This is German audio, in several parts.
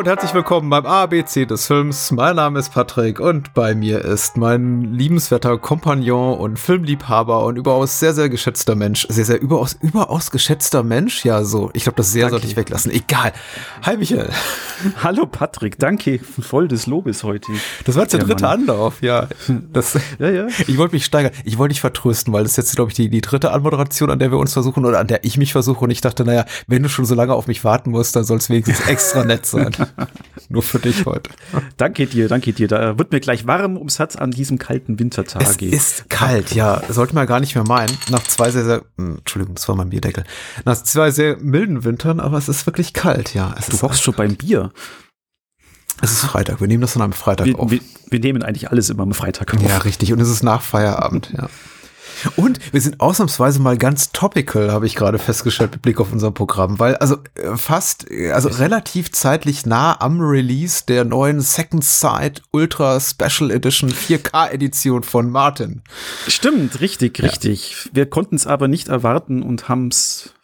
und herzlich willkommen beim ABC des Films. Mein Name ist Patrick und bei mir ist mein liebenswerter Kompagnon und Filmliebhaber und überaus sehr, sehr geschätzter Mensch. Sehr, sehr überaus, überaus geschätzter Mensch. Ja, so. Ich glaube, das sehr Danke. sollte ich weglassen. Egal. Hi, Michael. Hallo Patrick, danke. Voll des Lobes heute. Das war jetzt der Ja, dritte Mann. Anlauf. Ja, das, Ja, ja. ich wollte mich steigern. Ich wollte dich vertrösten, weil das ist jetzt, glaube ich, die, die dritte Anmoderation, an der wir uns versuchen oder an der ich mich versuche. Und ich dachte, naja, wenn du schon so lange auf mich warten musst, dann soll es wenigstens extra nett sein. Nur für dich heute. Danke dir, danke dir. Da wird mir gleich warm ums Herz an diesem kalten Es Wintertage. ist kalt, ja. Sollte man gar nicht mehr meinen. Nach zwei sehr, sehr, hm, Entschuldigung, das war mein Bierdeckel. Nach zwei sehr milden Wintern, aber es ist wirklich kalt, ja. Es du hockst schon beim Bier. es ist Freitag. Wir nehmen das an einem Freitag Wir, auf. wir, wir nehmen eigentlich alles immer am Freitag auf. Ja, richtig. Und es ist nach Feierabend, ja. Und wir sind ausnahmsweise mal ganz topical, habe ich gerade festgestellt mit Blick auf unser Programm, weil also äh, fast, äh, also relativ zeitlich nah am Release der neuen Second Sight Ultra Special Edition 4K Edition von Martin. Stimmt, richtig, richtig. Wir konnten es aber nicht erwarten und haben es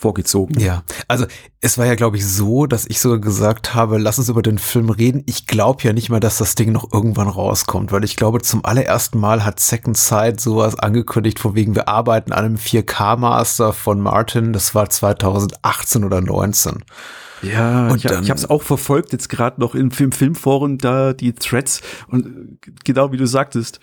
vorgezogen. Ja, also es war ja, glaube ich, so, dass ich sogar gesagt habe, lass uns über den Film reden. Ich glaube ja nicht mehr, dass das Ding noch irgendwann rauskommt, weil ich glaube, zum allerersten Mal hat Second Sight sowas angekündigt, von wegen wir arbeiten an einem 4K-Master von Martin. Das war 2018 oder 19. Ja, Und ich, dann- ich habe es auch verfolgt, jetzt gerade noch im Film Filmforen, da die Threads und äh, genau wie du sagtest,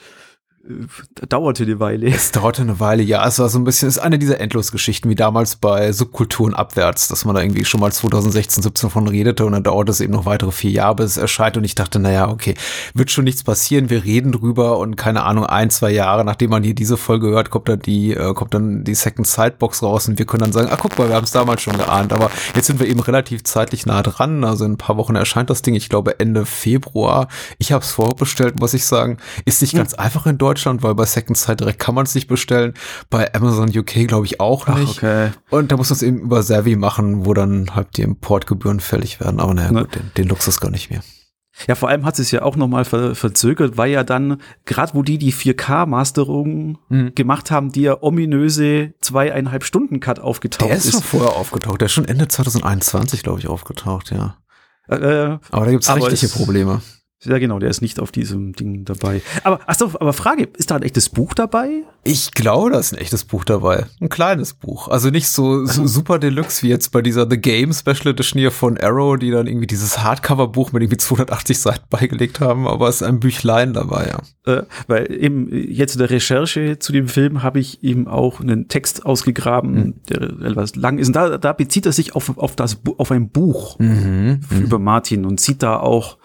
dauerte eine Weile. Es dauerte eine Weile, ja, es war so ein bisschen, es ist eine dieser Endlosgeschichten, wie damals bei Subkulturen abwärts, dass man da irgendwie schon mal 2016, 17 von redete und dann dauert es eben noch weitere vier Jahre, bis es erscheint. Und ich dachte, naja, okay, wird schon nichts passieren, wir reden drüber und keine Ahnung, ein, zwei Jahre, nachdem man hier diese Folge hört, kommt dann die, äh, kommt dann die Second Sidebox raus und wir können dann sagen, ah, guck mal, wir haben es damals schon geahnt, aber jetzt sind wir eben relativ zeitlich nah dran, also in ein paar Wochen erscheint das Ding, ich glaube Ende Februar. Ich habe es vorbestellt, muss ich sagen, ist nicht ganz einfach in Deutschland, weil bei Second Sight direkt kann man es nicht bestellen. Bei Amazon UK glaube ich auch Ach, nicht. okay. Und da muss man es eben über Savvy machen, wo dann halt die Importgebühren fällig werden. Aber naja, Ne. gut, den, den Luxus gar nicht mehr. Ja, vor allem hat es ja auch nochmal ver verzögert, weil ja dann, gerade wo die die 4K-Masterung Mhm. gemacht haben, der ominöse zweieinhalb Stunden Cut aufgetaucht Der ist schon ist. vorher aufgetaucht. Der ist schon Ende 2021, glaube ich, aufgetaucht, ja. Äh, Aber da gibt's Aber rechtliche es- Probleme. Ja, genau, der ist nicht auf diesem Ding dabei. Aber, ach so, aber Frage, ist da ein echtes Buch dabei? Ich glaube, da ist ein echtes Buch dabei. Ein kleines Buch. Also nicht so, so super deluxe wie jetzt bei dieser The Game Special Edition hier von Arrow, die dann irgendwie dieses Hardcover-Buch mit irgendwie 280 Seiten beigelegt haben, aber es ist ein Büchlein dabei, ja. Äh, weil eben jetzt in der Recherche zu dem Film habe ich eben auch einen Text ausgegraben, Hm. der etwas lang ist. Und da, da bezieht er sich auf, auf, das, auf ein Buch Mhm. über Martin und sieht da auch,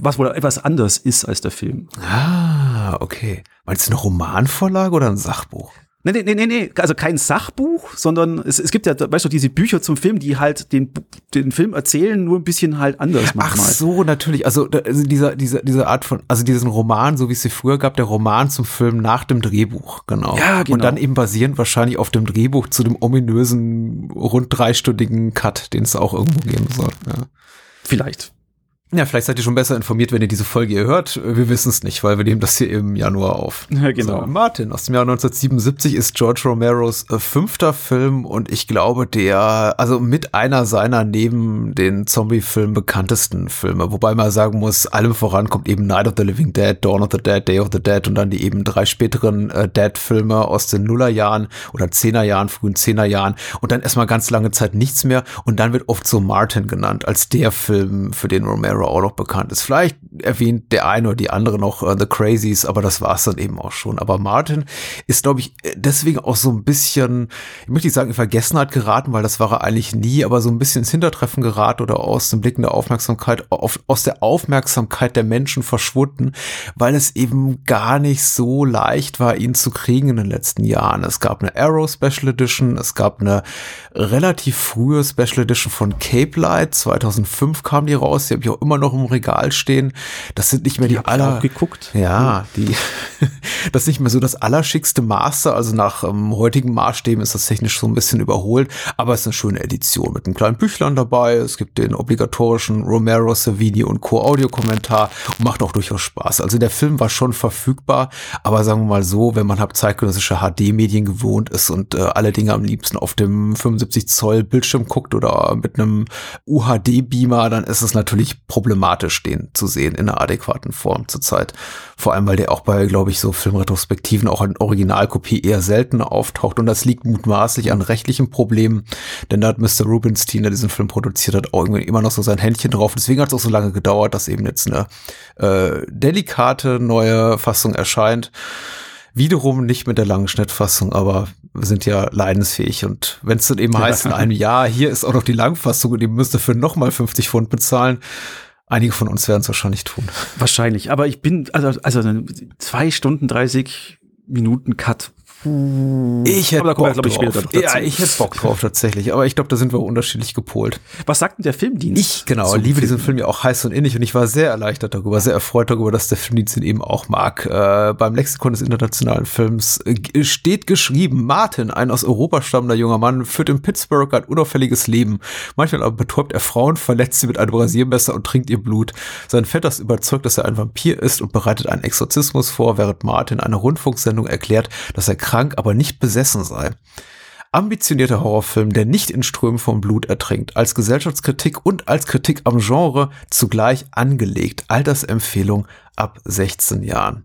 was wohl etwas anders ist als der Film. Ah, okay. Meinst du eine Romanvorlage oder ein Sachbuch? Nee, nee, nee, nee, nee, also kein Sachbuch, sondern es, es gibt ja, weißt du, diese Bücher zum Film, die halt den, den Film erzählen, nur ein bisschen halt anders Ach manchmal. so, natürlich. Also, also dieser, dieser, diese Art von, also diesen Roman, so wie es sie früher gab, der Roman zum Film nach dem Drehbuch, genau. Ja, genau. Und dann eben basierend wahrscheinlich auf dem Drehbuch zu dem ominösen, rund dreistündigen Cut, den es auch irgendwo geben soll. Ja. Vielleicht. Ja, vielleicht seid ihr schon besser informiert, wenn ihr diese Folge hier hört. Wir wissen es nicht, weil wir nehmen das hier im Januar auf. Ja, genau. So, Martin aus dem Jahr 1977 ist George Romeros äh, fünfter Film und ich glaube der, also mit einer seiner neben den Zombie-Filmen bekanntesten Filme. Wobei man sagen muss, allem voran kommt eben Night of the Living Dead, Dawn of the Dead, Day of the Dead und dann die eben drei späteren äh, Dead-Filme aus den Nullerjahren oder Zehnerjahren, frühen Zehnerjahren und dann erstmal ganz lange Zeit nichts mehr und dann wird oft so Martin genannt als der Film, für den Romero auch noch bekannt ist. Vielleicht erwähnt der eine oder die andere noch äh, The Crazies, aber das war's dann eben auch schon. Aber Martin ist, glaube ich, deswegen auch so ein bisschen, ich möchte nicht sagen in Vergessenheit geraten, weil das war er eigentlich nie, aber so ein bisschen ins Hintertreffen geraten oder aus dem Blicken der Aufmerksamkeit, auf, aus der Aufmerksamkeit der Menschen verschwunden, weil es eben gar nicht so leicht war, ihn zu kriegen in den letzten Jahren. Es gab eine Arrow Special Edition, es gab eine relativ frühe Special Edition von Cape Light, 2005 kam die raus, die habe ich auch immer noch im Regal stehen. Das sind nicht mehr die, die aller. geguckt. Ja, die. das ist nicht mehr so das allerschickste Master. Also nach ähm, heutigen Maßstäben ist das technisch so ein bisschen überholt. Aber es ist eine schöne Edition mit einem kleinen Büchlein dabei. Es gibt den obligatorischen Romero, Savini und Co-Audio-Kommentar und macht auch durchaus Spaß. Also der Film war schon verfügbar. Aber sagen wir mal so, wenn man halt zeitgenössische HD-Medien gewohnt ist und äh, alle Dinge am liebsten auf dem 75 Zoll Bildschirm guckt oder mit einem UHD-Beamer, dann ist es natürlich problematisch, den zu sehen in einer adäquaten Form zurzeit. Vor allem, weil der auch bei, glaube ich, so Filmretrospektiven auch in Originalkopie eher selten auftaucht. Und das liegt mutmaßlich an rechtlichen Problemen, denn da hat Mr. Rubinstein, der diesen Film produziert hat, auch irgendwie immer noch so sein Händchen drauf. Deswegen hat es auch so lange gedauert, dass eben jetzt eine äh, delikate neue Fassung erscheint. Wiederum nicht mit der langen Schnittfassung, aber wir sind ja leidensfähig. Und wenn es dann eben heißt in einem Jahr, hier ist auch noch die Langfassung und ihr müsst dafür nochmal 50 Pfund bezahlen, einige von uns werden es wahrscheinlich tun. Wahrscheinlich, aber ich bin, also, also zwei Stunden 30 Minuten Cut ich hätte Bock drauf. Ja, ich hätte Bock drauf tatsächlich. Aber ich glaube, da sind wir unterschiedlich gepolt. Was sagt denn der Filmdienst? Ich, genau, liebe Film? diesen Film ja auch heiß und innig und ich war sehr erleichtert darüber, sehr erfreut darüber, dass der Filmdienst ihn eben auch mag. Äh, beim Lexikon des internationalen Films äh, steht geschrieben, Martin, ein aus Europa stammender junger Mann, führt in Pittsburgh ein unauffälliges Leben. Manchmal aber betäubt er Frauen, verletzt sie mit einem Rasiermesser und trinkt ihr Blut. Sein Vetter ist überzeugt, dass er ein Vampir ist und bereitet einen Exorzismus vor, während Martin eine Rundfunksendung erklärt, dass er krank, aber nicht besessen sei. Ambitionierter Horrorfilm, der nicht in Strömen von Blut ertrinkt, als Gesellschaftskritik und als Kritik am Genre zugleich angelegt. Altersempfehlung ab 16 Jahren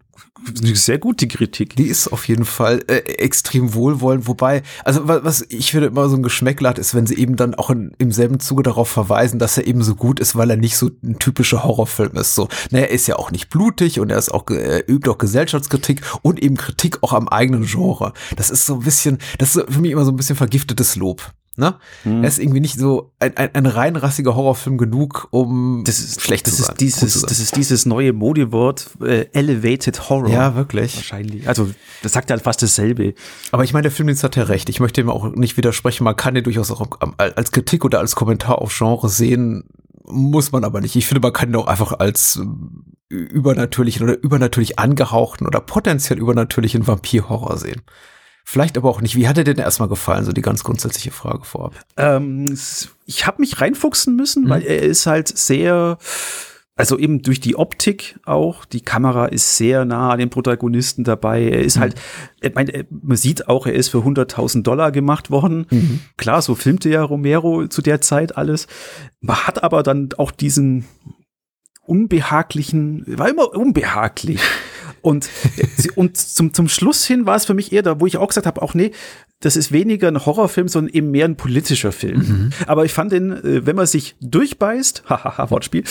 sehr gut, die Kritik. Die ist auf jeden Fall äh, extrem wohlwollend, wobei, also was, ich finde immer so ein Geschmäckler ist, wenn sie eben dann auch in, im selben Zuge darauf verweisen, dass er eben so gut ist, weil er nicht so ein typischer Horrorfilm ist. So, naja, er ist ja auch nicht blutig und er ist auch, er übt auch Gesellschaftskritik und eben Kritik auch am eigenen Genre. Das ist so ein bisschen, das ist für mich immer so ein bisschen vergiftetes Lob. Ne? Hm. Er ist irgendwie nicht so ein, ein, ein reinrassiger Horrorfilm genug, um das ist, schlecht das zu sein. Ist dieses, sein. Das ist dieses neue Modewort äh, Elevated Horror. Ja, wirklich. Wahrscheinlich. Also, das sagt ja fast dasselbe. Aber ich meine, der Film jetzt hat ja recht. Ich möchte ihm auch nicht widersprechen. Man kann den durchaus auch als Kritik oder als Kommentar auf Genre sehen. Muss man aber nicht. Ich finde, man kann ihn auch einfach als äh, übernatürlichen oder übernatürlich angehauchten oder potenziell übernatürlichen Vampir-Horror sehen. Vielleicht aber auch nicht. Wie hat er denn erstmal gefallen? So die ganz grundsätzliche Frage vorab. Ähm, ich habe mich reinfuchsen müssen, mhm. weil er ist halt sehr, also eben durch die Optik auch. Die Kamera ist sehr nah an den Protagonisten dabei. Er ist mhm. halt, ich meine, man sieht auch, er ist für 100.000 Dollar gemacht worden. Mhm. Klar, so filmte ja Romero zu der Zeit alles. Man hat aber dann auch diesen unbehaglichen, war immer unbehaglich. Und, und zum, zum Schluss hin war es für mich eher da, wo ich auch gesagt habe, auch nee, das ist weniger ein Horrorfilm, sondern eben mehr ein politischer Film. Mhm. Aber ich fand den, äh, wenn man sich durchbeißt, hahaha, Wortspiel,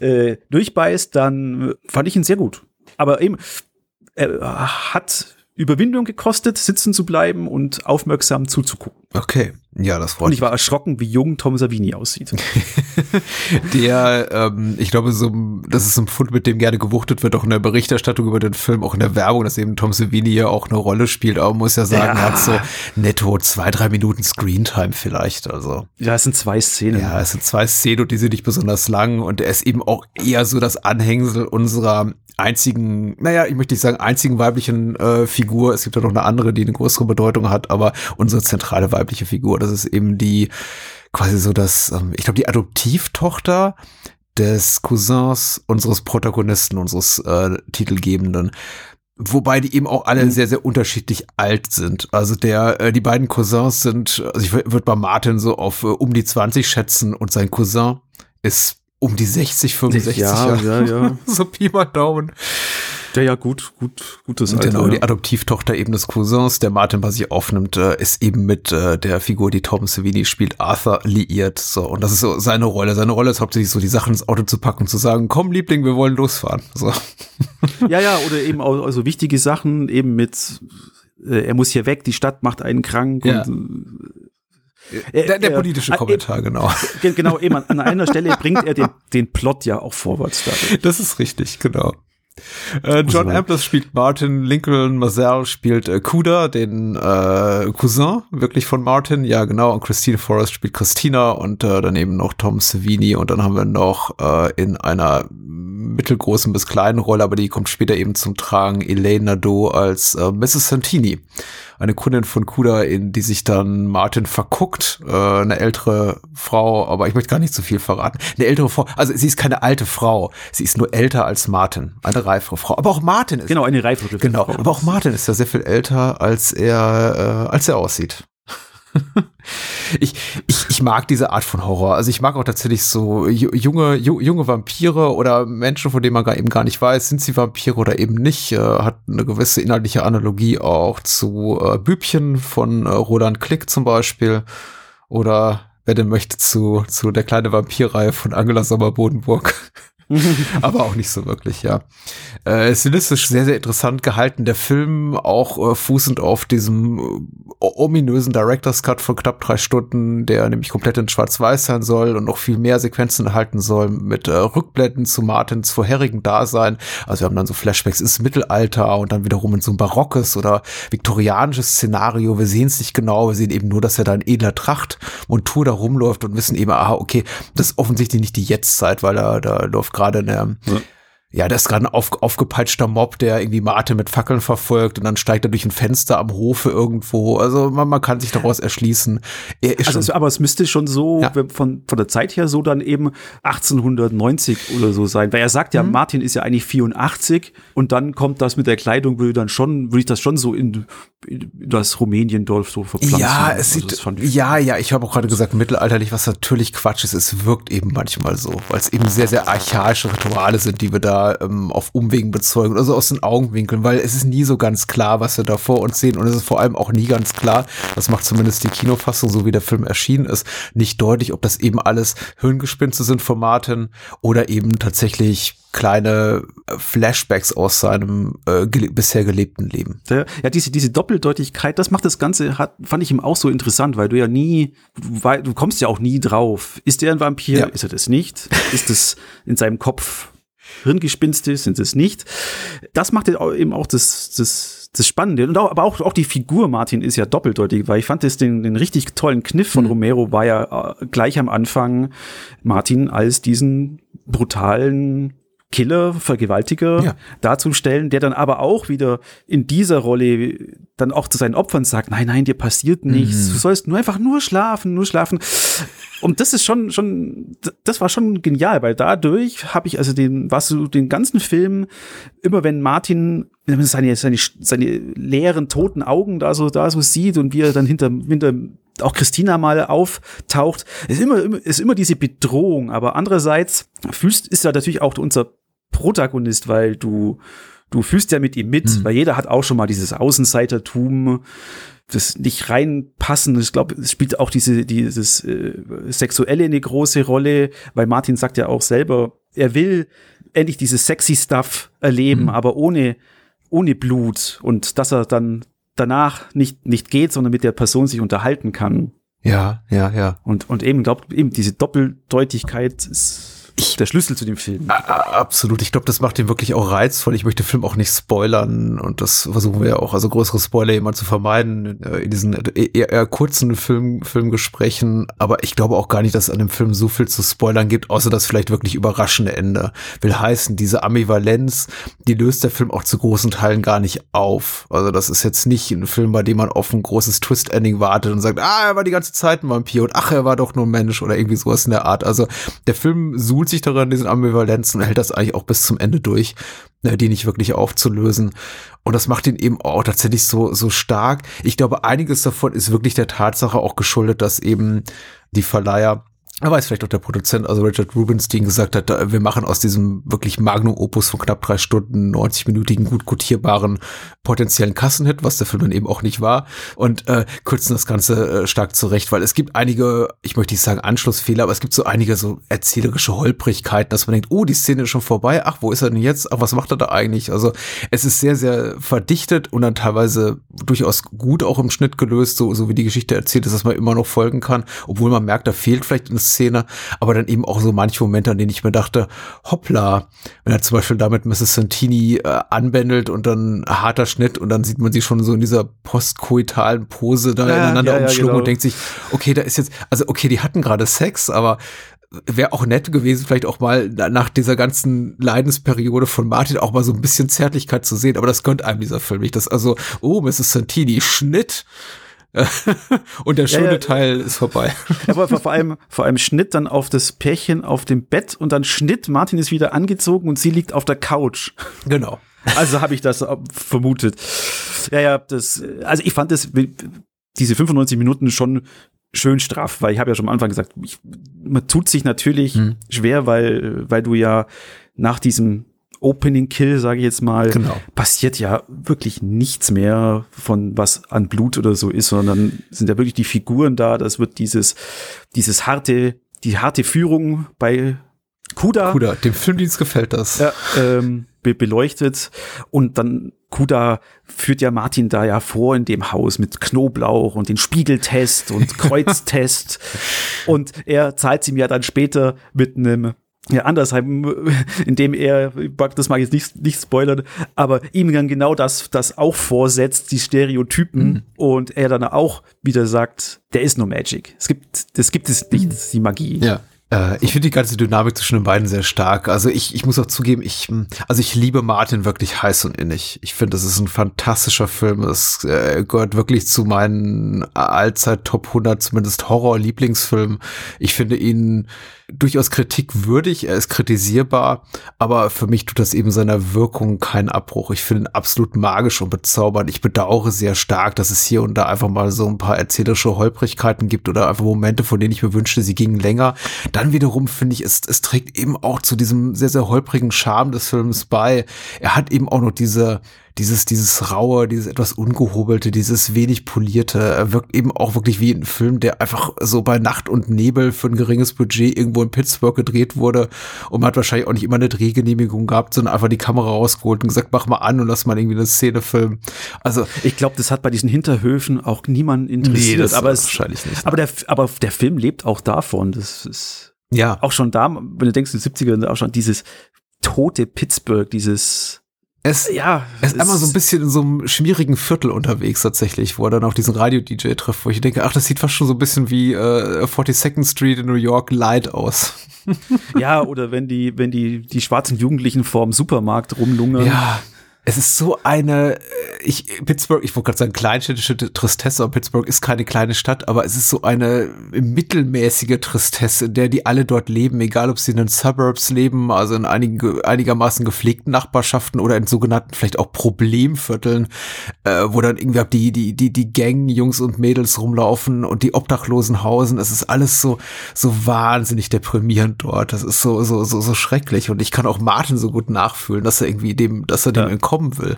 äh, durchbeißt, dann fand ich ihn sehr gut. Aber eben, er hat Überwindung gekostet, sitzen zu bleiben und aufmerksam zuzugucken. Okay, ja, das freut mich. Und ich war erschrocken, wie jung Tom Savini aussieht. der, ähm, ich glaube, so, das ist ein Fund, mit dem gerne gewuchtet wird, auch in der Berichterstattung über den Film, auch in der Werbung, dass eben Tom Savini ja auch eine Rolle spielt. Aber man muss ja sagen, ja. er hat so netto zwei, drei Minuten Screentime vielleicht. Also. Ja, es sind zwei Szenen. Ja, es sind zwei Szenen und die sind nicht besonders lang und er ist eben auch eher so das Anhängsel unserer einzigen, naja, ich möchte nicht sagen einzigen weiblichen äh, Figur. Es gibt ja noch eine andere, die eine größere Bedeutung hat, aber unsere zentrale weibliche Figur, das ist eben die quasi so das, ähm, ich glaube, die Adoptivtochter des Cousins unseres Protagonisten, unseres äh, Titelgebenden. Wobei die eben auch alle mhm. sehr, sehr unterschiedlich alt sind. Also der, äh, die beiden Cousins sind, also ich würde bei Martin so auf äh, um die 20 schätzen und sein Cousin ist um die 60, 65 ja, Jahre. Ja, ja. so Pi mal Daumen. Ja, ja, gut, gut, gutes Alter. Genau, ja. die Adoptivtochter eben des Cousins, der Martin was sich aufnimmt, äh, ist eben mit äh, der Figur, die Tom Savini spielt, Arthur liiert. So, und das ist so seine Rolle. Seine Rolle ist hauptsächlich so, die Sachen ins Auto zu packen und zu sagen, komm, Liebling, wir wollen losfahren. So. Ja, ja, oder eben auch also wichtige Sachen, eben mit, äh, er muss hier weg, die Stadt macht einen krank ja. und äh, der, der, politische äh, Kommentar, äh, genau. Genau, eben an, einer Stelle bringt er den, den Plot ja auch vorwärts. Dadurch. Das ist richtig, genau. Äh, John Amplis spielt Martin, Lincoln Mazel spielt äh, Kuda, den äh, Cousin wirklich von Martin, ja genau, und Christine Forrest spielt Christina und äh, daneben noch Tom Savini und dann haben wir noch äh, in einer mittelgroßen bis kleinen Rolle, aber die kommt später eben zum Tragen, Elaine Nadeau als äh, Mrs. Santini eine Kundin von Kuda, in die sich dann Martin verguckt, äh, eine ältere Frau, aber ich möchte gar nicht zu viel verraten. Eine ältere Frau, also sie ist keine alte Frau, sie ist nur älter als Martin, eine reifere Frau. Aber auch Martin ist genau eine reifere Genau, Frau. aber auch Martin ist ja sehr viel älter, als er äh, als er aussieht. ich, ich, ich mag diese Art von Horror. Also ich mag auch tatsächlich so junge, junge Vampire oder Menschen, von denen man gar, eben gar nicht weiß, sind sie Vampire oder eben nicht. Äh, hat eine gewisse inhaltliche Analogie auch zu äh, Bübchen von äh, Roland Klick zum Beispiel. Oder wer denn möchte zu, zu der kleine Vampirreihe von Angela Sommer-Bodenburg. aber auch nicht so wirklich, ja. Äh, stilistisch sehr, sehr interessant gehalten. Der Film auch äh, fußend auf diesem äh, ominösen Director's Cut von knapp drei Stunden, der nämlich komplett in Schwarz-Weiß sein soll und noch viel mehr Sequenzen erhalten soll mit äh, Rückblenden zu Martins vorherigen Dasein. Also wir haben dann so Flashbacks ins Mittelalter und dann wiederum in so ein barockes oder viktorianisches Szenario. Wir sehen es nicht genau, wir sehen eben nur, dass er da in edler Tracht und Tour da rumläuft und wissen eben, aha, okay, das ist offensichtlich nicht die Jetztzeit, weil er da läuft gerade eine, ja ja, da ist gerade ein auf, aufgepeitschter Mob, der irgendwie Mate mit Fackeln verfolgt und dann steigt er durch ein Fenster am Hofe irgendwo. Also man, man kann sich daraus erschließen. also, schon, aber es müsste schon so ja. von, von der Zeit her so dann eben 1890 oder so sein. Weil er sagt ja, mhm. Martin ist ja eigentlich 84 und dann kommt das mit der Kleidung, würde dann schon, würde ich das schon so in, das Rumäniendorf so verpflanzen. Ja, es also sieht, ja, ja, ich habe auch gerade gesagt, mittelalterlich, was natürlich Quatsch ist. Es wirkt eben manchmal so, weil es eben sehr, sehr archaische Rituale sind, die wir da ähm, auf Umwegen bezeugen oder so aus den Augenwinkeln, weil es ist nie so ganz klar, was wir da vor uns sehen und es ist vor allem auch nie ganz klar, das macht zumindest die Kinofassung, so wie der Film erschienen ist, nicht deutlich, ob das eben alles Hirngespinste sind von Martin oder eben tatsächlich kleine äh, Flashbacks aus seinem äh, gele bisher gelebten Leben. Ja, diese, diese Doppeldeutigkeit, das macht das Ganze, hat, fand ich ihm auch so interessant, weil du ja nie, weil du kommst ja auch nie drauf. Ist er ein Vampir? Ja. Ist er das nicht? Ist es in seinem Kopf Hirngespinste sind es nicht. Das macht eben auch das, das, das Spannende. Und auch, aber auch, auch die Figur Martin ist ja doppeldeutig, weil ich fand das den, den richtig tollen Kniff von mhm. Romero war ja äh, gleich am Anfang Martin als diesen brutalen Killer, Vergewaltiger ja. darzustellen, der dann aber auch wieder in dieser Rolle dann auch zu seinen Opfern sagt, nein, nein, dir passiert nichts, mhm. du sollst nur einfach nur schlafen, nur schlafen. Und das ist schon, schon, das war schon genial, weil dadurch habe ich also den, was du den ganzen Film, immer wenn Martin seine, seine, seine leeren, toten Augen da so, da so sieht und wie er dann hinter, hinter auch Christina mal auftaucht, ist immer, ist immer diese Bedrohung. Aber andererseits fühlst, ist ja natürlich auch unser Protagonist, weil du, du fühlst ja mit ihm mit, mhm. weil jeder hat auch schon mal dieses Außenseitertum, das nicht reinpassen. Ich glaube, es spielt auch diese, dieses äh, Sexuelle eine große Rolle, weil Martin sagt ja auch selber, er will endlich dieses sexy Stuff erleben, mhm. aber ohne, ohne Blut und dass er dann danach nicht, nicht geht, sondern mit der Person sich unterhalten kann. Ja, ja, ja. Und, und eben, glaubt, eben diese Doppeldeutigkeit ist ich, der Schlüssel zu dem Film. Absolut. Ich glaube, das macht ihn wirklich auch reizvoll. Ich möchte den Film auch nicht spoilern und das versuchen wir ja auch, also größere Spoiler immer zu vermeiden äh, in diesen eher, eher kurzen Film, Filmgesprächen. Aber ich glaube auch gar nicht, dass es an dem Film so viel zu spoilern gibt, außer das vielleicht wirklich überraschende Ende. Will heißen, diese Ambivalenz, die löst der Film auch zu großen Teilen gar nicht auf. Also das ist jetzt nicht ein Film, bei dem man auf ein großes Twist-Ending wartet und sagt, ah, er war die ganze Zeit ein Vampir und ach, er war doch nur ein Mensch oder irgendwie sowas in der Art. Also der Film sucht sich daran, diesen Ambivalenzen hält das eigentlich auch bis zum Ende durch, ne, die nicht wirklich aufzulösen. Und das macht ihn eben auch tatsächlich so, so stark. Ich glaube, einiges davon ist wirklich der Tatsache auch geschuldet, dass eben die Verleiher er weiß vielleicht auch der Produzent, also Richard Rubenstein, gesagt hat, wir machen aus diesem wirklich Magnum Opus von knapp drei Stunden, 90-minütigen, gut quotierbaren potenziellen Kassenhit, was der Film dann eben auch nicht war, und äh, kürzen das Ganze äh, stark zurecht, weil es gibt einige, ich möchte nicht sagen Anschlussfehler, aber es gibt so einige so erzählerische Holprigkeiten, dass man denkt, oh, die Szene ist schon vorbei, ach, wo ist er denn jetzt? Ach, was macht er da eigentlich? Also es ist sehr, sehr verdichtet und dann teilweise durchaus gut auch im Schnitt gelöst, so, so wie die Geschichte erzählt ist, dass man immer noch folgen kann, obwohl man merkt, da fehlt vielleicht eine Anfangsszene, aber dann eben auch so manche Momente, an denen ich mir dachte, hoppla, wenn er zum Beispiel damit Mrs. Santini äh, anbändelt und dann harter Schnitt und dann sieht man sie schon so in dieser postkoitalen Pose da ja, ineinander ja, umschlungen genau. und denkt sich, okay, da ist jetzt, also okay, die hatten gerade Sex, aber wäre auch nett gewesen, vielleicht auch mal nach dieser ganzen Leidensperiode von Martin auch mal so ein bisschen Zärtlichkeit zu sehen, aber das gönnt einem dieser Film nicht. Das also, oh, Mrs. Santini, Schnitt. und der schöne ja, ja. Teil ist vorbei. Aber vor allem, vor allem Schnitt dann auf das Pärchen auf dem Bett und dann Schnitt, Martin ist wieder angezogen und sie liegt auf der Couch. Genau. Also habe ich das vermutet. Ja, ja, das, also ich fand das, diese 95 Minuten schon schön straff, weil ich habe ja schon am Anfang gesagt, ich, man tut sich natürlich hm. schwer, weil, weil du ja nach diesem Opening Kill, sage ich jetzt mal, genau. passiert ja wirklich nichts mehr von was an Blut oder so ist, sondern sind ja wirklich die Figuren da. Das wird dieses, dieses harte, die harte Führung bei Kuda. Kuda, dem Filmdienst gefällt das. Ja, ähm, be beleuchtet und dann Kuda führt ja Martin da ja vor in dem Haus mit Knoblauch und den Spiegeltest und Kreuztest und er zahlt ihm ja dann später mit einem ja, Andersheim, indem er, das mag ich jetzt nicht, nicht spoilern, aber ihm dann genau das, das auch vorsetzt, die Stereotypen, mhm. und er dann auch wieder sagt, der ist nur Magic. Es gibt, das gibt es nicht, die Magie. Ja. Äh, ich finde die ganze Dynamik zwischen den beiden sehr stark. Also ich, ich muss auch zugeben, ich, also ich liebe Martin wirklich heiß und innig. Ich finde, das ist ein fantastischer Film. Es äh, gehört wirklich zu meinen Allzeit Top 100, zumindest Horror-Lieblingsfilmen. Ich finde ihn durchaus kritikwürdig, er ist kritisierbar, aber für mich tut das eben seiner Wirkung keinen Abbruch. Ich finde ihn absolut magisch und bezaubernd. Ich bedauere sehr stark, dass es hier und da einfach mal so ein paar erzählerische Holprigkeiten gibt oder einfach Momente, von denen ich mir wünschte, sie gingen länger. Dann wiederum finde ich, es, es trägt eben auch zu diesem sehr, sehr holprigen Charme des Films bei. Er hat eben auch noch diese, dieses, dieses raue, dieses etwas ungehobelte, dieses wenig polierte, er wirkt eben auch wirklich wie ein Film, der einfach so bei Nacht und Nebel für ein geringes Budget irgendwo in Pittsburgh gedreht wurde und man hat wahrscheinlich auch nicht immer eine Drehgenehmigung gehabt, sondern einfach die Kamera rausgeholt und gesagt, mach mal an und lass mal irgendwie eine Szene filmen. Also ich glaube, das hat bei diesen Hinterhöfen auch niemanden interessiert, nee, das aber es, wahrscheinlich nicht. Aber der, aber der Film lebt auch davon, das ist ja auch schon da, wenn du denkst, in den 70ern auch schon dieses tote Pittsburgh, dieses es, ja, er ist einmal so ein bisschen in so einem schmierigen Viertel unterwegs tatsächlich, wo er dann auch diesen Radio-DJ trifft, wo ich denke, ach, das sieht fast schon so ein bisschen wie äh, 42nd Street in New York Light aus. ja, oder wenn die, wenn die, die schwarzen Jugendlichen vorm Supermarkt rumlungern. Ja, es ist so eine, äh, ich, Pittsburgh, ich wollte gerade sagen, kleinstädtische Tristesse, aber Pittsburgh ist keine kleine Stadt, aber es ist so eine mittelmäßige Tristesse, in der die alle dort leben, egal ob sie in den Suburbs leben, also in einigen, einigermaßen gepflegten Nachbarschaften oder in sogenannten vielleicht auch Problemvierteln, äh, wo dann irgendwie die, die, die, die Gang, Jungs und Mädels rumlaufen und die Obdachlosen hausen. Es ist alles so, so wahnsinnig deprimierend dort. Das ist so, so, so, so schrecklich. Und ich kann auch Martin so gut nachfühlen, dass er irgendwie dem, dass er dem ja kommen will.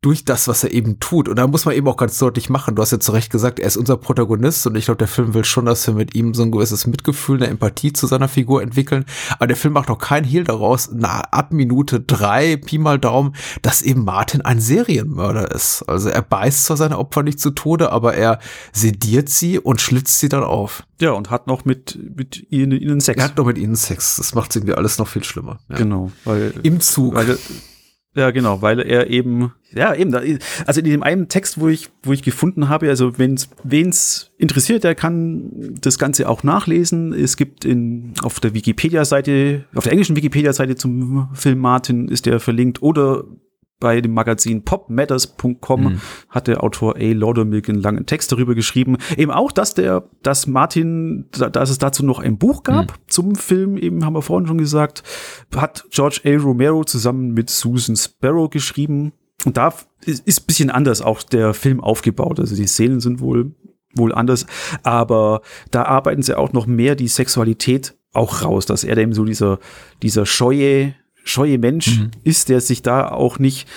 Durch das, was er eben tut. Und da muss man eben auch ganz deutlich machen. Du hast ja zu Recht gesagt, er ist unser Protagonist und ich glaube, der Film will schon, dass wir mit ihm so ein gewisses Mitgefühl, eine Empathie zu seiner Figur entwickeln. Aber der Film macht auch keinen Hehl daraus, na, ab Minute drei, Pi mal Daumen, dass eben Martin ein Serienmörder ist. Also er beißt zwar seine Opfer nicht zu Tode, aber er sediert sie und schlitzt sie dann auf. Ja, und hat noch mit, mit ihnen, ihnen Sex. Er hat noch mit ihnen Sex. Das macht irgendwie alles noch viel schlimmer. Ja. Genau, weil. Im Zug. Weil, ja, genau, weil er eben, ja, eben, also in dem einen Text, wo ich, wo ich gefunden habe, also wenn's, wen's interessiert, der kann das Ganze auch nachlesen. Es gibt in, auf der Wikipedia-Seite, auf der englischen Wikipedia-Seite zum Film Martin ist der verlinkt oder bei dem Magazin popmatters.com mhm. hat der Autor A. Laudermilk einen langen Text darüber geschrieben. Eben auch, dass der, dass Martin, dass es dazu noch ein Buch gab mhm. zum Film, eben haben wir vorhin schon gesagt, hat George A. Romero zusammen mit Susan Sparrow geschrieben. Und da ist, ist bisschen anders auch der Film aufgebaut. Also die Szenen sind wohl, wohl anders. Aber da arbeiten sie auch noch mehr die Sexualität auch raus, dass er eben so dieser, dieser scheue, scheue Mensch mhm. ist, der sich da auch nicht,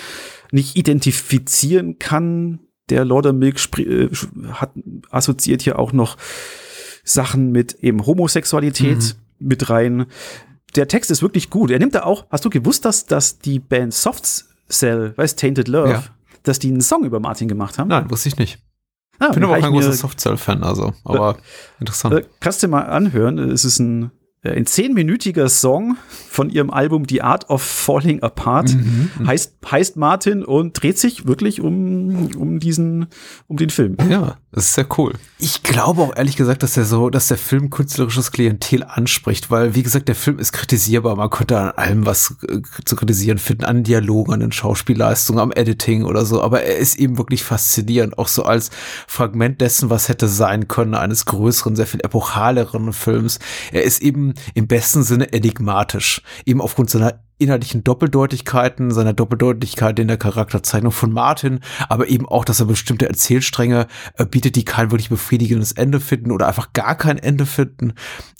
nicht identifizieren kann. Der Laudermilk äh, hat assoziiert hier auch noch Sachen mit eben Homosexualität mhm. mit rein. Der Text ist wirklich gut. Er nimmt da auch, hast du gewusst, dass, dass die Band Soft Cell, weißt Tainted Love, ja. dass die einen Song über Martin gemacht haben? Nein, wusste ich nicht. Ah, bin aber auch kein großer Softcell-Fan, also, aber äh, interessant. Äh, kannst du mal anhören, es ist ein äh, ein zehnminütiger Song von ihrem Album The Art of Falling Apart mhm, mhm, heißt, heißt Martin und dreht sich wirklich um, um diesen, um den Film. Ja, das ist sehr cool. Ich glaube auch ehrlich gesagt, dass der so, dass der Film künstlerisches Klientel anspricht, weil wie gesagt, der Film ist kritisierbar. Man könnte an allem was äh, zu kritisieren finden, an Dialogen, an den Schauspielleistungen, am Editing oder so. Aber er ist eben wirklich faszinierend, auch so als Fragment dessen, was hätte sein können, eines größeren, sehr viel epochaleren Films. Er ist eben im besten Sinne enigmatisch, eben aufgrund seiner inhaltlichen Doppeldeutigkeiten, seiner Doppeldeutigkeit in der Charakterzeichnung von Martin, aber eben auch, dass er bestimmte Erzählstränge äh, bietet, die kein wirklich befriedigendes Ende finden oder einfach gar kein Ende finden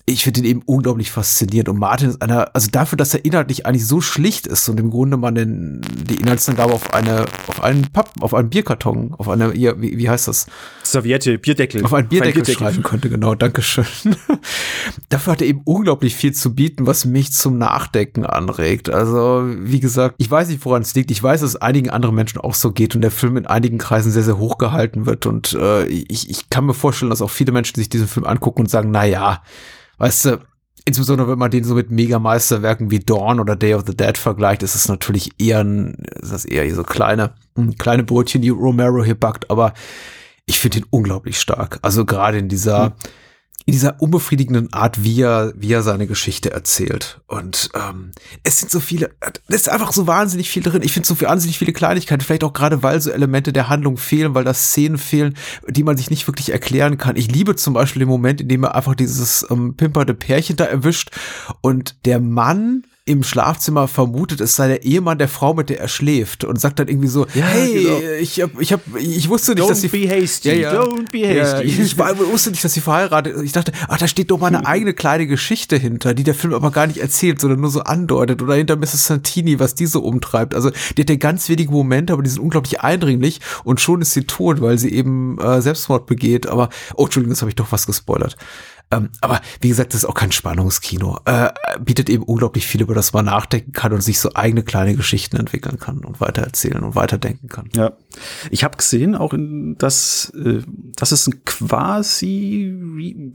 ich finde ihn eben unglaublich faszinierend. Und Martin ist einer, also dafür, dass er inhaltlich eigentlich so schlicht ist und im Grunde man den, die Inhaltsangabe auf eine, auf einen Papp, auf einen Bierkarton, auf eine, wie, wie heißt das? Serviette, Bierdeckel. Auf einen Bierdeckel, Bierdeckel. schreiben könnte, genau, Dankeschön. dafür hat er eben unglaublich viel zu bieten, was mich zum Nachdenken anregt. Also, wie gesagt, ich weiß nicht, woran es liegt. Ich weiß, dass es einigen anderen Menschen auch so geht und der Film in einigen Kreisen sehr, sehr hoch gehalten wird. Und äh, ich, ich kann mir vorstellen, dass auch viele Menschen sich diesen Film angucken und sagen, na ja, Weißt du, insbesondere wenn man den so mit Megameisterwerken wie Dawn oder Day of the Dead vergleicht, ist es natürlich eher ein, ist das eher so kleine, kleine Brötchen, die Romero hier backt, aber ich finde ihn unglaublich stark. Also gerade in dieser, mhm in dieser unbefriedigenden Art, wie er, wie er seine Geschichte erzählt. Und ähm, es sind so viele, es ist einfach so wahnsinnig viel drin. Ich finde so wahnsinnig viele Kleinigkeiten, vielleicht auch gerade, weil so Elemente der Handlung fehlen, weil da Szenen fehlen, die man sich nicht wirklich erklären kann. Ich liebe zum Beispiel den Moment, in dem er einfach dieses ähm, pimpernde Pärchen da erwischt und der Mann im Schlafzimmer vermutet, es sei der Ehemann der Frau, mit der er schläft und sagt dann irgendwie so, ja, hey, genau. ich hab, ich hab, ich wusste nicht, don't dass sie, be hasty, ja, ja, don't be hasty. Ja, ich war, wusste nicht, dass sie verheiratet ist. Ich dachte, ach, da steht doch mal eine eigene kleine Geschichte hinter, die der Film aber gar nicht erzählt, sondern nur so andeutet oder hinter Mrs. Santini, was diese so umtreibt. Also, die hat ja ganz wenige Momente, aber die sind unglaublich eindringlich und schon ist sie tot, weil sie eben äh, Selbstmord begeht. Aber, oh, Entschuldigung, jetzt habe ich doch was gespoilert. Ähm, aber wie gesagt, das ist auch kein Spannungskino. Äh, bietet eben unglaublich viel, über das man nachdenken kann und sich so eigene kleine Geschichten entwickeln kann und weitererzählen und weiterdenken kann. Ja, ich habe gesehen auch, in, dass, äh, dass es ein quasi,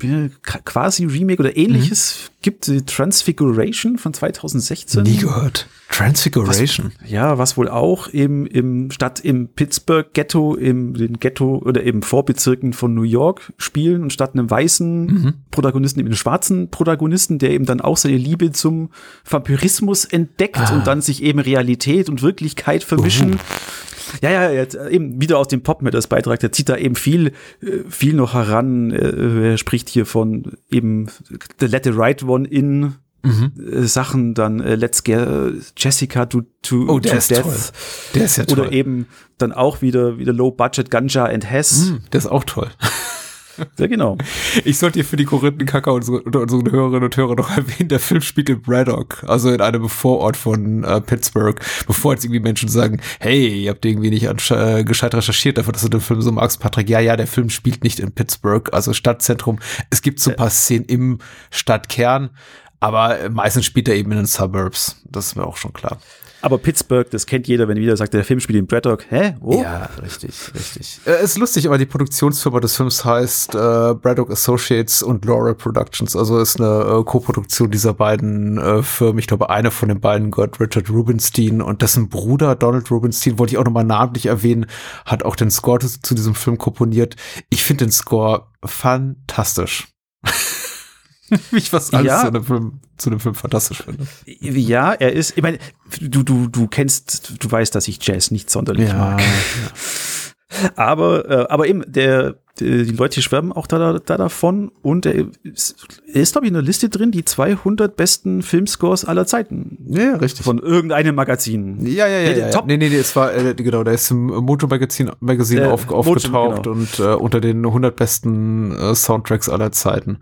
Re quasi Remake oder ähnliches mhm. Gibt, die Transfiguration von 2016. Nie gehört. Transfiguration. Was, ja, was wohl auch im, im Stadt im Pittsburgh Ghetto, im den Ghetto oder eben Vorbezirken von New York spielen und statt einem weißen mhm. Protagonisten eben einen schwarzen Protagonisten, der eben dann auch seine Liebe zum Vampirismus entdeckt ah. und dann sich eben Realität und Wirklichkeit vermischen. Uh. Ja, ja, jetzt eben wieder aus dem Pop mit als Beitrag, der zieht da eben viel, äh, viel noch heran. Er spricht hier von eben The Let the Right One in mhm. Äh, Sachen, dann äh, Let's Get Jessica to, to, oh, der to ist Death. Toll. Der ist ja toll. Oder eben dann auch wieder, wieder Low Budget Ganja and Hess. Mhm, der ist auch toll. Ja, genau. Ich sollte hier für die Korinthenkacker unter unseren Hörerinnen und Hörer noch erwähnen, der Film spielt in Braddock, also in einem Vorort von äh, Pittsburgh, bevor jetzt irgendwie Menschen sagen, hey, ihr habt irgendwie nicht äh, gescheit recherchiert dafür, dass du den Film so magst, Patrick. Ja, ja, der Film spielt nicht in Pittsburgh, also Stadtzentrum. Es gibt so ein paar Szenen im Stadtkern, aber meistens spielt er eben in den Suburbs. Das ist mir auch schon klar. Aber Pittsburgh, das kennt jeder, wenn wieder sagt, der Film spielt in Braddock. Hä? Wo? Ja, richtig, richtig. Äh, ist lustig, aber die Produktionsfirma des Films heißt äh, Braddock Associates und Laurel Productions. Also ist eine äh, Co-Produktion dieser beiden äh, Firmen. Ich glaube, eine von den beiden gehört Richard Rubenstein und dessen Bruder Donald Rubenstein, wollte ich auch nochmal namentlich erwähnen, hat auch den Score zu, zu diesem Film komponiert. Ich finde den Score fantastisch. ich was alles ja. zu, einem Film, zu einem Film fantastisch finde. Ja, er ist, ich meine, du, du, du kennst, du weißt, dass ich Jazz nicht sonderlich ja, mag. Aber, äh, aber eben, der, die Leute schwärmen auch da, da davon und er ist, ist glaube ich, in der Liste drin, die 200 besten Filmscores aller Zeiten. Ja, richtig. Von irgendeinem Magazin. Ja, ja, ja. Nee, ja, top. nee, nee, nee, es war, äh, genau, da ist im Moto Magazin, äh, auf, aufgetaucht genau. und äh, unter den 100 besten äh, Soundtracks aller Zeiten.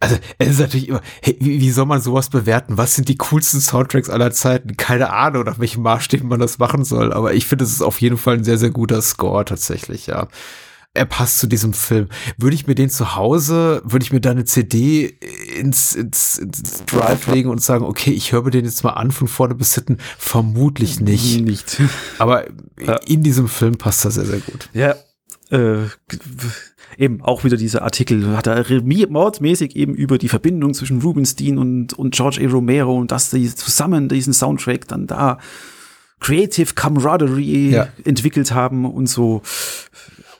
Also, es ist natürlich immer, hey, wie, wie soll man sowas bewerten? Was sind die coolsten Soundtracks aller Zeiten? Keine Ahnung, nach welchem Maßstab man das machen soll, aber ich finde, es ist auf jeden Fall ein sehr, sehr guter Score tatsächlich, ja. Er passt zu diesem Film. Würde ich mir den zu Hause, würde ich mir da eine CD ins, ins, ins Drive legen und sagen, okay, ich höre mir den jetzt mal an von vorne bis hinten? Vermutlich nicht. Nicht. Aber ja. in diesem Film passt er sehr, sehr gut. Ja, äh, eben auch wieder dieser Artikel, hat er mordmäßig eben über die Verbindung zwischen Rubenstein und, und George A. Romero und dass die zusammen diesen Soundtrack dann da Creative Camaraderie ja. entwickelt haben und so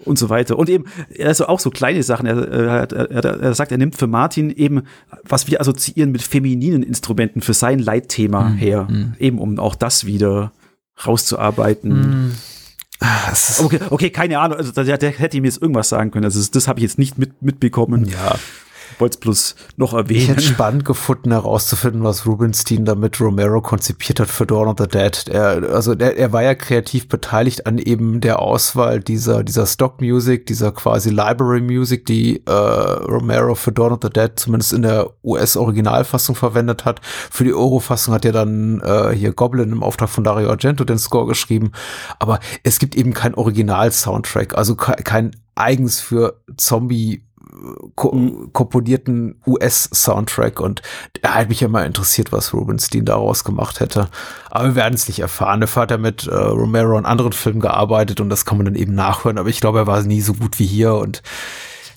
und so weiter. Und eben, also auch so kleine Sachen. Er, er, er, er, sagt, er nimmt für Martin eben, was wir assoziieren mit femininen Instrumenten für sein Leitthema mhm. her. Mhm. Eben, um auch das wieder rauszuarbeiten. Mhm. Okay, okay, keine Ahnung. Also der, der hätte ihm jetzt irgendwas sagen können. Also das, das habe ich jetzt nicht mit, mitbekommen. Ja wollte es bloß noch erwähnen. Ich hätte spannend gefunden, herauszufinden, was Rubenstein damit Romero konzipiert hat für Dawn of the Dead. Er, also der, er war ja kreativ beteiligt an eben der Auswahl dieser, dieser Stock Music, dieser quasi Library Music, die äh, Romero für Dawn of the Dead zumindest in der US-Originalfassung verwendet hat. Für die Euro-Fassung hat er dann äh, hier Goblin im Auftrag von Dario Argento den Score geschrieben. Aber es gibt eben kein Original-Soundtrack, also kein eigens für Zombie ko mhm. komponierten US-Soundtrack und er hat mich ja mal interessiert, was Rubenstein daraus gemacht hätte. Aber wir werden es nicht erfahren. Der Vater mit äh, Romero und anderen Filmen gearbeitet und das kann man dann eben nachhören, aber ich glaube, er war nie so gut wie hier und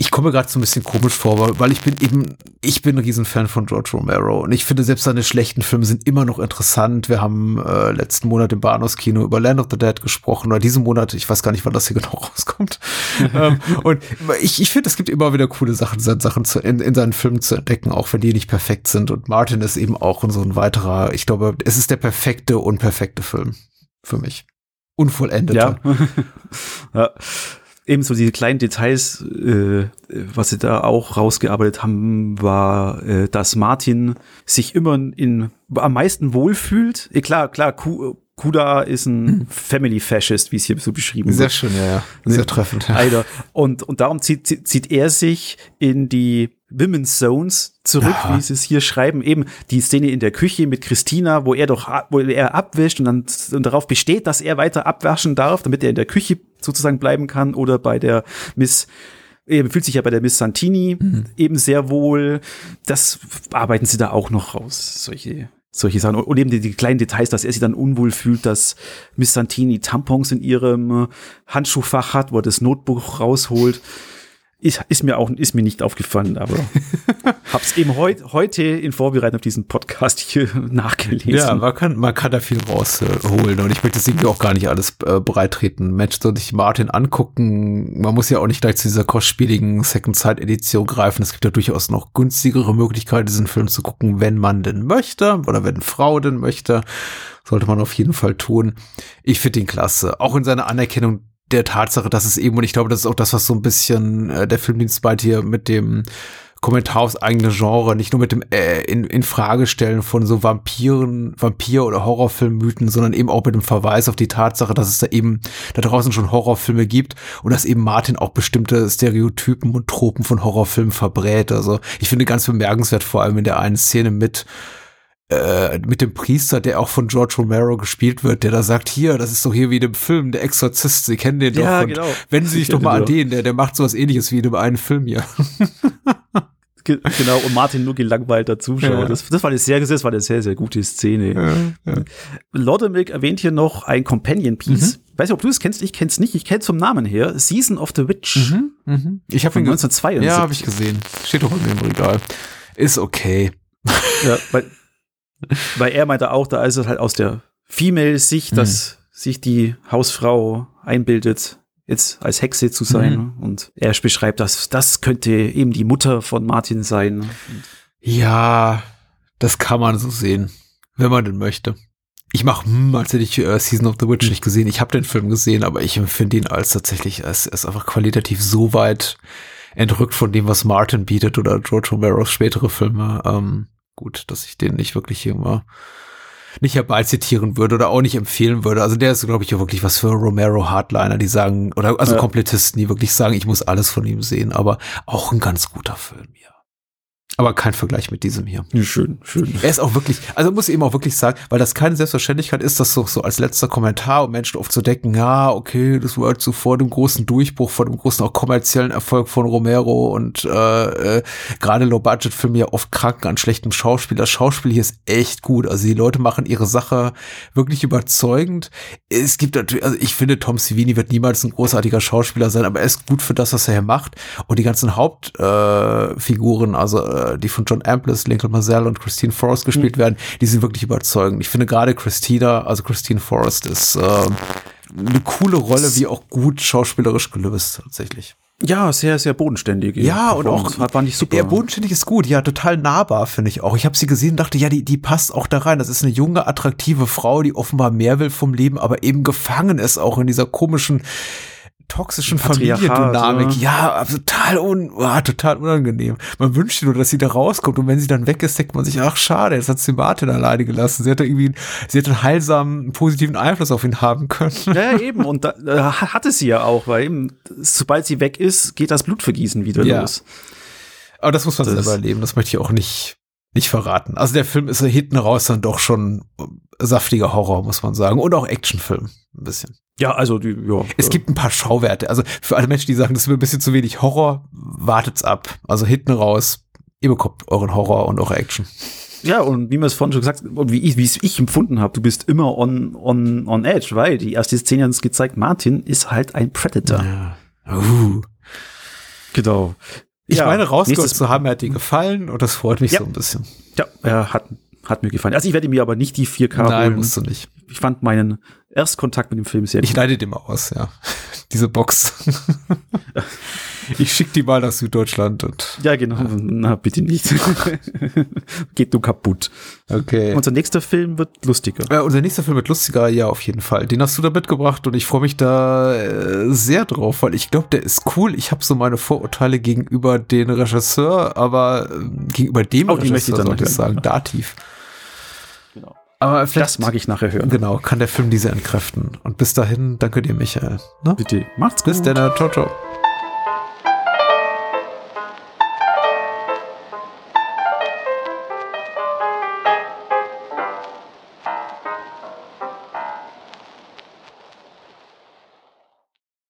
ich komme gerade so ein bisschen komisch vor, weil ich bin eben, ich bin ein Riesenfan von George Romero und ich finde selbst seine schlechten Filme sind immer noch interessant. Wir haben äh, letzten Monat im Bahnhofskino über Land of the Dead gesprochen oder diesen Monat, ich weiß gar nicht, wann das hier genau rauskommt. ähm, und ich, ich finde, es gibt immer wieder coole Sachen, Sachen zu, in, in seinen Filmen zu entdecken, auch wenn die nicht perfekt sind. Und Martin ist eben auch so ein weiterer, ich glaube, es ist der perfekte, unperfekte Film für mich. Unvollendet. Ja. ja ebenso diese kleinen Details, äh, was sie da auch rausgearbeitet haben, war, äh, dass Martin sich immer in, am meisten wohlfühlt. Eh, klar, klar, Ku, Kuda ist ein hm. Family Fascist, wie es hier so beschrieben Sehr wird. Sehr schön, ja, ja. Sehr treffend. Ja. Und, und darum zieht, zieht er sich in die Women's Zones zurück, ja. wie sie es hier schreiben. Eben die Szene in der Küche mit Christina, wo er doch, wo er abwischt und dann und darauf besteht, dass er weiter abwaschen darf, damit er in der Küche sozusagen bleiben kann. Oder bei der Miss er fühlt sich ja bei der Miss Santini mhm. eben sehr wohl. Das arbeiten sie da auch noch raus, solche, solche Sachen. Und eben die, die, kleinen Details, dass er sich dann unwohl fühlt, dass Miss Santini Tampons in ihrem Handschuhfach hat, wo er das Notebook rausholt. Ist, ist mir auch ist mir nicht aufgefallen, aber hab's eben heut, heute in Vorbereitung auf diesen Podcast hier nachgelesen. Ja, man kann, man kann da viel rausholen und ich möchte das irgendwie auch gar nicht alles äh, bereitreten. Mensch, soll sich Martin angucken. Man muss ja auch nicht gleich zu dieser kostspieligen Second Sight Edition greifen. Es gibt ja durchaus noch günstigere Möglichkeiten, diesen Film zu gucken, wenn man denn möchte oder wenn Frau denn möchte. Sollte man auf jeden Fall tun. Ich finde ihn klasse. Auch in seiner Anerkennung der Tatsache, dass es eben, und ich glaube, das ist auch das, was so ein bisschen äh, der Filmdienst bei dir mit dem Kommentar aufs eigene Genre, nicht nur mit dem äh, in, in Frage stellen von so Vampiren, Vampir- oder Horrorfilmmythen, sondern eben auch mit dem Verweis auf die Tatsache, dass es da eben da draußen schon Horrorfilme gibt und dass eben Martin auch bestimmte Stereotypen und Tropen von Horrorfilmen verbrät. Also ich finde ganz bemerkenswert, vor allem in der einen Szene mit äh, mit dem Priester, der auch von George Romero gespielt wird, der da sagt, hier, das ist doch hier wie in dem Film, der Exorzist, Sie kennen den ja, doch. Genau. Wenden Sie sich doch mal an den, der, der macht sowas ähnliches wie in dem einen Film hier. genau, und Martin nur gelangweilter Zuschauer. Ja. Das, das war eine sehr, das war eine sehr, sehr gute Szene. Ja, ja. Lodemilk erwähnt hier noch ein Companion Piece. Mhm. Weiß nicht, ob du es kennst, ich kenn's nicht, ich kenn's vom Namen her. Season of the Witch. Mhm, mhm. Ich habe ihn 1972. Ja, habe ich gesehen. Steht doch in dem Regal. Ist okay. Ja, weil weil er meinte auch, da ist es halt aus der Female-Sicht, mhm. dass sich die Hausfrau einbildet, jetzt als Hexe zu sein. Mhm. Und er beschreibt, dass das könnte eben die Mutter von Martin sein. Ja, das kann man so sehen, wenn man denn möchte. Ich mache, hm, als hätte ich äh, Season of the Witch nicht gesehen. Ich habe den Film gesehen, aber ich empfinde ihn als tatsächlich, als ist einfach qualitativ so weit entrückt von dem, was Martin bietet oder George Romeros spätere Filme. Ähm, gut, dass ich den nicht wirklich hier mal nicht herbeizitieren würde oder auch nicht empfehlen würde. Also der ist, glaube ich, auch wirklich was für Romero Hardliner, die sagen, oder also ja. Komplettisten, die wirklich sagen, ich muss alles von ihm sehen, aber auch ein ganz guter Film, ja. Aber kein Vergleich mit diesem hier. Schön, schön. Er ist auch wirklich, also muss ich eben auch wirklich sagen, weil das keine Selbstverständlichkeit ist, das so, so als letzter Kommentar, um Menschen aufzudecken, ja, okay, das war halt so vor dem großen Durchbruch, vor dem großen auch kommerziellen Erfolg von Romero und äh, äh, gerade Low-Budget-Filme ja oft kranken an schlechtem Schauspiel. Das Schauspiel hier ist echt gut. Also die Leute machen ihre Sache wirklich überzeugend. Es gibt natürlich, also ich finde, Tom Savini wird niemals ein großartiger Schauspieler sein, aber er ist gut für das, was er hier macht. Und die ganzen Hauptfiguren, äh, also äh, die von John Amplis, Lincoln Marcel und Christine Forrest gespielt mhm. werden, die sind wirklich überzeugend. Ich finde gerade Christina, also Christine Forrest ist äh, eine coole Rolle, wie auch gut schauspielerisch gelöst tatsächlich. Ja, sehr, sehr bodenständig. Ja, und auch war nicht super. Ja, bodenständig ist gut. Ja, total nahbar, finde ich auch. Ich habe sie gesehen und dachte, ja, die, die passt auch da rein. Das ist eine junge, attraktive Frau, die offenbar mehr will vom Leben, aber eben gefangen ist auch in dieser komischen toxischen Familiendynamik. Ja, total, un, oh, total unangenehm. Man wünscht nur, dass sie da rauskommt und wenn sie dann weg ist, denkt man sich, ach schade, jetzt hat sie Martin alleine gelassen. Sie hätte irgendwie, sie hätte einen heilsamen, positiven Einfluss auf ihn haben können. Ja, eben. Und da, äh, hatte sie ja auch, weil eben, sobald sie weg ist, geht das Blutvergießen wieder ja. los. Aber das muss man das selber erleben. Das möchte ich auch nicht, nicht verraten. Also der Film ist hinten raus dann doch schon saftiger Horror, muss man sagen. Und auch Actionfilm. Ein bisschen. Ja, also die, ja. Es gibt ein paar Schauwerte. Also für alle Menschen, die sagen, das ist mir ein bisschen zu wenig Horror, wartet's ab. Also hinten raus, ihr bekommt euren Horror und eure Action. Ja, und wie man es vorhin schon gesagt und wie ich, wie es ich empfunden habe, du bist immer on, on, on edge, weil die erste Szene hat uns gezeigt, Martin ist halt ein Predator. Ja. Uh. Genau. Ich ja, meine, rausgehört zu haben, er hat dir gefallen und das freut mich ja. so ein bisschen. Ja, er hat, hat mir gefallen. Also ich werde mir aber nicht die 4K Nein, holen. musst du nicht. Ich fand meinen Erstkontakt mit dem Film sehr Ich leite dir mal aus, ja. Diese Box. ich schick die mal nach Süddeutschland und. Ja, genau. Na, bitte nicht. Geht du kaputt. Okay. Unser nächster Film wird lustiger. Ja, unser nächster Film wird lustiger, ja, auf jeden Fall. Den hast du da mitgebracht und ich freue mich da äh, sehr drauf, weil ich glaube, der ist cool. Ich habe so meine Vorurteile gegenüber den Regisseur, aber äh, gegenüber dem oh, Regisseur, sollte ich sagen, dativ. Aber vielleicht, das mag ich nachher hören. Genau, kann der Film diese entkräften. Und bis dahin, danke dir, Michael. Ne? Bitte, macht's gut. Bis dann, ciao, ciao.